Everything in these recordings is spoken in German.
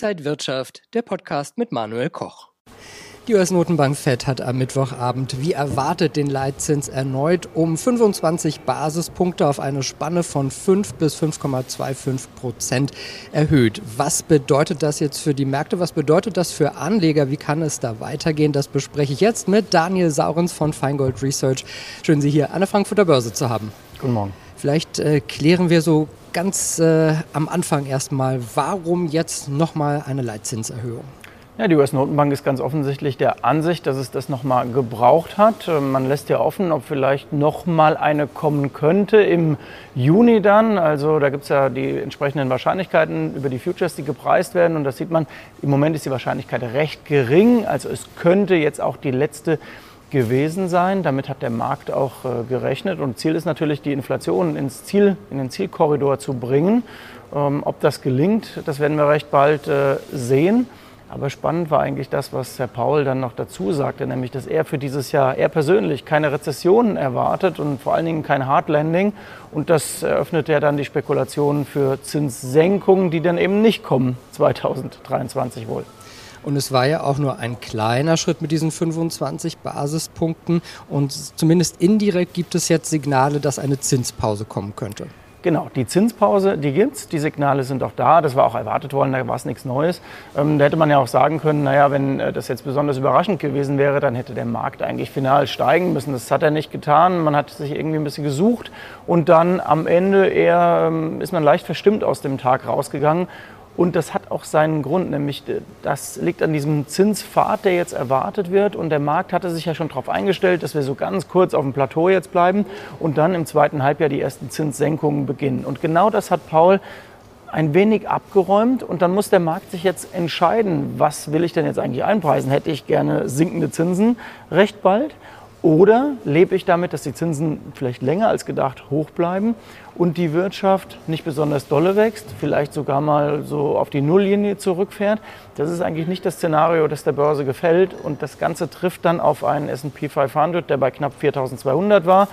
Inside Wirtschaft, der Podcast mit Manuel Koch. Die US-Notenbank Fed hat am Mittwochabend wie erwartet den Leitzins erneut um 25 Basispunkte auf eine Spanne von 5 bis 5,25 Prozent erhöht. Was bedeutet das jetzt für die Märkte? Was bedeutet das für Anleger? Wie kann es da weitergehen? Das bespreche ich jetzt mit Daniel Saurens von Feingold Research. Schön, Sie hier an der Frankfurter Börse zu haben. Guten Morgen. Vielleicht äh, klären wir so ganz äh, am Anfang erstmal, warum jetzt nochmal eine Leitzinserhöhung? Ja, die US-Notenbank ist ganz offensichtlich der Ansicht, dass es das nochmal gebraucht hat. Ähm, man lässt ja offen, ob vielleicht nochmal eine kommen könnte im Juni dann. Also da gibt es ja die entsprechenden Wahrscheinlichkeiten über die Futures, die gepreist werden. Und das sieht man, im Moment ist die Wahrscheinlichkeit recht gering. Also es könnte jetzt auch die letzte gewesen sein. Damit hat der Markt auch äh, gerechnet. Und Ziel ist natürlich, die Inflation ins Ziel, in den Zielkorridor zu bringen. Ähm, ob das gelingt, das werden wir recht bald äh, sehen. Aber spannend war eigentlich das, was Herr Paul dann noch dazu sagte, nämlich, dass er für dieses Jahr, er persönlich, keine Rezession erwartet und vor allen Dingen kein Hard Landing. Und das eröffnet ja dann die Spekulationen für Zinssenkungen, die dann eben nicht kommen 2023 wohl. Und es war ja auch nur ein kleiner Schritt mit diesen 25 Basispunkten. Und zumindest indirekt gibt es jetzt Signale, dass eine Zinspause kommen könnte. Genau, die Zinspause, die gibt es, die Signale sind auch da, das war auch erwartet worden, da war es nichts Neues. Ähm, da hätte man ja auch sagen können, naja, wenn äh, das jetzt besonders überraschend gewesen wäre, dann hätte der Markt eigentlich final steigen müssen. Das hat er nicht getan, man hat sich irgendwie ein bisschen gesucht und dann am Ende eher ähm, ist man leicht verstimmt aus dem Tag rausgegangen und das hat auch seinen Grund, nämlich äh, das liegt an diesem Zinspfad, der jetzt erwartet wird. Und der Markt hatte sich ja schon darauf eingestellt, dass wir so ganz kurz auf dem Plateau jetzt bleiben und dann im zweiten Halbjahr die ersten Zinssenkungen beginnen. Und genau das hat Paul ein wenig abgeräumt und dann muss der Markt sich jetzt entscheiden, was will ich denn jetzt eigentlich einpreisen? Hätte ich gerne sinkende Zinsen recht bald oder lebe ich damit, dass die Zinsen vielleicht länger als gedacht hoch bleiben und die Wirtschaft nicht besonders dolle wächst, vielleicht sogar mal so auf die Nulllinie zurückfährt? Das ist eigentlich nicht das Szenario, das der Börse gefällt. Und das Ganze trifft dann auf einen SP 500, der bei knapp 4200 war.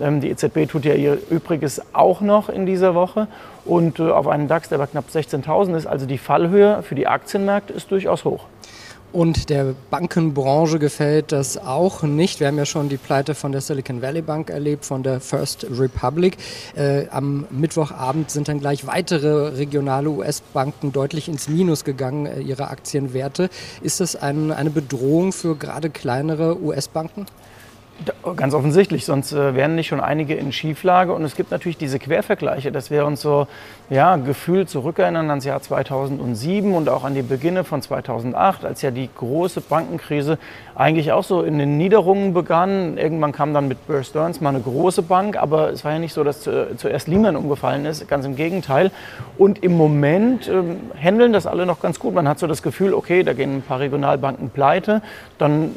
Ähm, die EZB tut ja ihr Übriges auch noch in dieser Woche. Und äh, auf einen DAX, der bei knapp 16.000 ist. Also die Fallhöhe für die Aktienmärkte ist durchaus hoch. Und der Bankenbranche gefällt das auch nicht. Wir haben ja schon die Pleite von der Silicon Valley Bank erlebt, von der First Republic. Äh, am Mittwochabend sind dann gleich weitere regionale US-Banken deutlich ins Minus gegangen, äh, ihre Aktienwerte. Ist das ein, eine Bedrohung für gerade kleinere US-Banken? Ganz offensichtlich, sonst äh, wären nicht schon einige in Schieflage. Und es gibt natürlich diese Quervergleiche, dass wir uns so ja, gefühlt zurückerinnern ans Jahr 2007 und auch an die Beginne von 2008, als ja die große Bankenkrise eigentlich auch so in den Niederungen begann. Irgendwann kam dann mit Bear Stearns mal eine große Bank, aber es war ja nicht so, dass zuerst Lehman umgefallen ist, ganz im Gegenteil. Und im Moment ähm, handeln das alle noch ganz gut. Man hat so das Gefühl, okay, da gehen ein paar Regionalbanken pleite, dann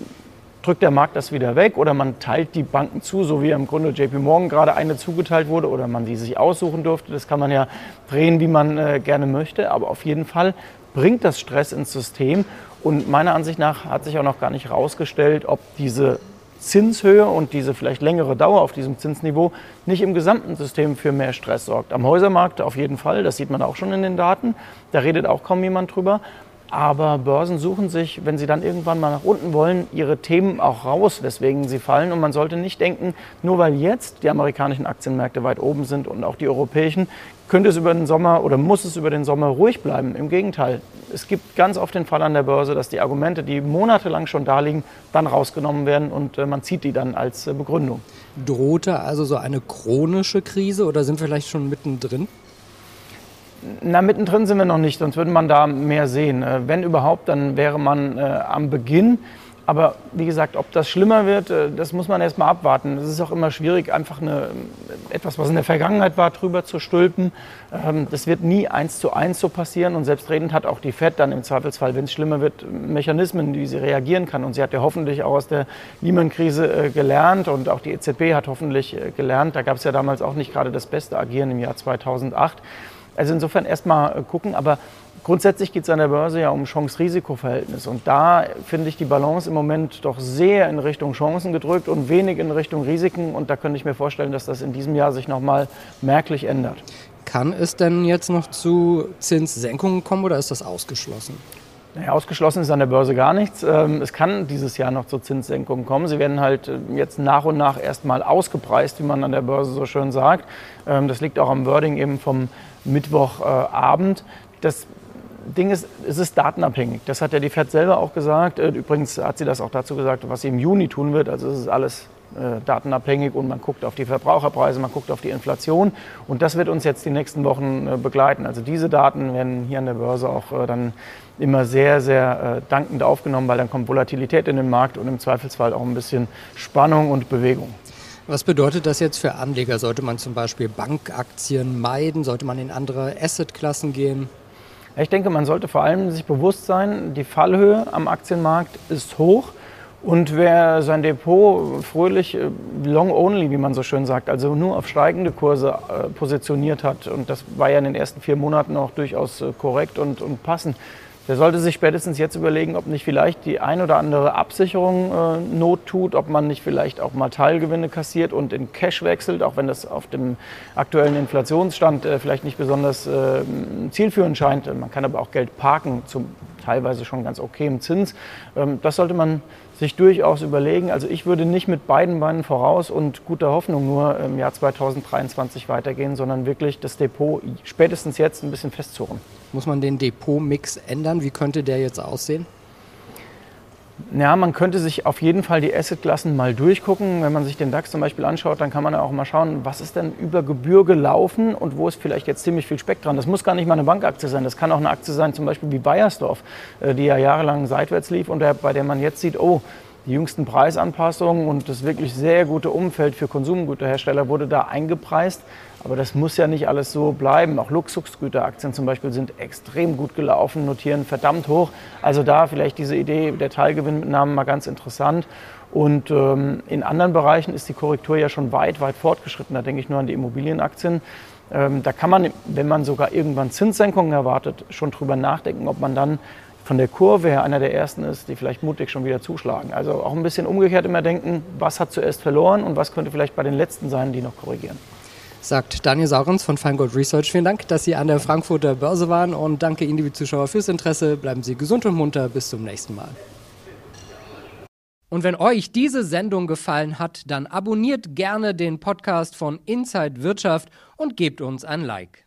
drückt der Markt das wieder weg oder man teilt die Banken zu, so wie im Grunde JP Morgan gerade eine zugeteilt wurde oder man die sich aussuchen durfte. Das kann man ja drehen, wie man äh, gerne möchte. Aber auf jeden Fall bringt das Stress ins System. Und meiner Ansicht nach hat sich auch noch gar nicht herausgestellt, ob diese Zinshöhe und diese vielleicht längere Dauer auf diesem Zinsniveau nicht im gesamten System für mehr Stress sorgt. Am Häusermarkt auf jeden Fall, das sieht man auch schon in den Daten. Da redet auch kaum jemand drüber. Aber Börsen suchen sich, wenn sie dann irgendwann mal nach unten wollen, ihre Themen auch raus, weswegen sie fallen. Und man sollte nicht denken, nur weil jetzt die amerikanischen Aktienmärkte weit oben sind und auch die europäischen, könnte es über den Sommer oder muss es über den Sommer ruhig bleiben. Im Gegenteil, es gibt ganz oft den Fall an der Börse, dass die Argumente, die monatelang schon da liegen, dann rausgenommen werden und äh, man zieht die dann als äh, Begründung. Drohte also so eine chronische Krise oder sind wir vielleicht schon mittendrin? Na, mittendrin sind wir noch nicht, sonst würde man da mehr sehen. Äh, wenn überhaupt, dann wäre man äh, am Beginn. Aber wie gesagt, ob das schlimmer wird, äh, das muss man erst mal abwarten. Es ist auch immer schwierig, einfach eine, äh, etwas, was in der Vergangenheit war, drüber zu stülpen. Ähm, das wird nie eins zu eins so passieren. Und selbstredend hat auch die FED dann im Zweifelsfall, wenn es schlimmer wird, Mechanismen, wie sie reagieren kann. Und sie hat ja hoffentlich auch aus der Lehman-Krise gelernt und auch die EZB hat hoffentlich gelernt. Da gab es ja damals auch nicht gerade das beste Agieren im Jahr 2008. Also insofern erstmal äh, gucken, aber grundsätzlich geht es an der Börse ja um Chance-Risiko-Verhältnis. Und da finde ich die Balance im Moment doch sehr in Richtung Chancen gedrückt und wenig in Richtung Risiken. Und da könnte ich mir vorstellen, dass das in diesem Jahr sich nochmal merklich ändert. Kann es denn jetzt noch zu Zinssenkungen kommen oder ist das ausgeschlossen? Naja, ausgeschlossen ist an der Börse gar nichts. Ähm, es kann dieses Jahr noch zu Zinssenkungen kommen. Sie werden halt äh, jetzt nach und nach erstmal ausgepreist, wie man an der Börse so schön sagt. Ähm, das liegt auch am Wording eben vom Mittwochabend. Das Ding ist, es ist datenabhängig. Das hat ja die FED selber auch gesagt. Äh, übrigens hat sie das auch dazu gesagt, was sie im Juni tun wird. Also es ist alles äh, datenabhängig und man guckt auf die Verbraucherpreise, man guckt auf die Inflation und das wird uns jetzt die nächsten Wochen äh, begleiten. Also diese Daten werden hier an der Börse auch dann immer sehr, sehr dankend aufgenommen, weil dann kommt Volatilität in den Markt und im Zweifelsfall auch ein bisschen Spannung und Bewegung. Was bedeutet das jetzt für Anleger? Sollte man zum Beispiel Bankaktien meiden? Sollte man in andere Assetklassen gehen? Ich denke, man sollte vor allem sich bewusst sein, die Fallhöhe am Aktienmarkt ist hoch. Und wer sein Depot fröhlich äh, long only, wie man so schön sagt, also nur auf steigende Kurse äh, positioniert hat, und das war ja in den ersten vier Monaten auch durchaus äh, korrekt und, und passend, der sollte sich spätestens jetzt überlegen, ob nicht vielleicht die ein oder andere Absicherung äh, Not tut, ob man nicht vielleicht auch mal Teilgewinne kassiert und in Cash wechselt, auch wenn das auf dem aktuellen Inflationsstand äh, vielleicht nicht besonders äh, zielführend scheint. Man kann aber auch Geld parken zum teilweise schon ganz okay im Zins. Ähm, das sollte man sich durchaus überlegen. Also ich würde nicht mit beiden Beinen voraus und guter Hoffnung nur im Jahr 2023 weitergehen, sondern wirklich das Depot spätestens jetzt ein bisschen festzurren. Muss man den Depotmix ändern? Wie könnte der jetzt aussehen? Ja, man könnte sich auf jeden Fall die Assetklassen mal durchgucken. Wenn man sich den DAX zum Beispiel anschaut, dann kann man auch mal schauen, was ist denn über Gebühr gelaufen und wo ist vielleicht jetzt ziemlich viel Speck dran. Das muss gar nicht mal eine Bankaktie sein. Das kann auch eine Aktie sein, zum Beispiel wie Bayersdorf, äh, die ja jahrelang seitwärts lief und bei der man jetzt sieht, oh, die jüngsten Preisanpassungen und das wirklich sehr gute Umfeld für Konsumgüterhersteller wurde da eingepreist. Aber das muss ja nicht alles so bleiben. Auch Luxusgüteraktien zum Beispiel sind extrem gut gelaufen, notieren verdammt hoch. Also da vielleicht diese Idee der Teilgewinnmitnahmen mal ganz interessant. Und ähm, in anderen Bereichen ist die Korrektur ja schon weit, weit fortgeschritten. Da denke ich nur an die Immobilienaktien. Ähm, da kann man, wenn man sogar irgendwann Zinssenkungen erwartet, schon drüber nachdenken, ob man dann von der Kurve her einer der ersten ist, die vielleicht mutig schon wieder zuschlagen. Also auch ein bisschen umgekehrt immer denken, was hat zuerst verloren und was könnte vielleicht bei den letzten sein, die noch korrigieren. Sagt Daniel Saurens von Feingold Research. Vielen Dank, dass Sie an der Frankfurter Börse waren und danke Ihnen, liebe Zuschauer, fürs Interesse. Bleiben Sie gesund und munter. Bis zum nächsten Mal. Und wenn euch diese Sendung gefallen hat, dann abonniert gerne den Podcast von Inside Wirtschaft und gebt uns ein Like.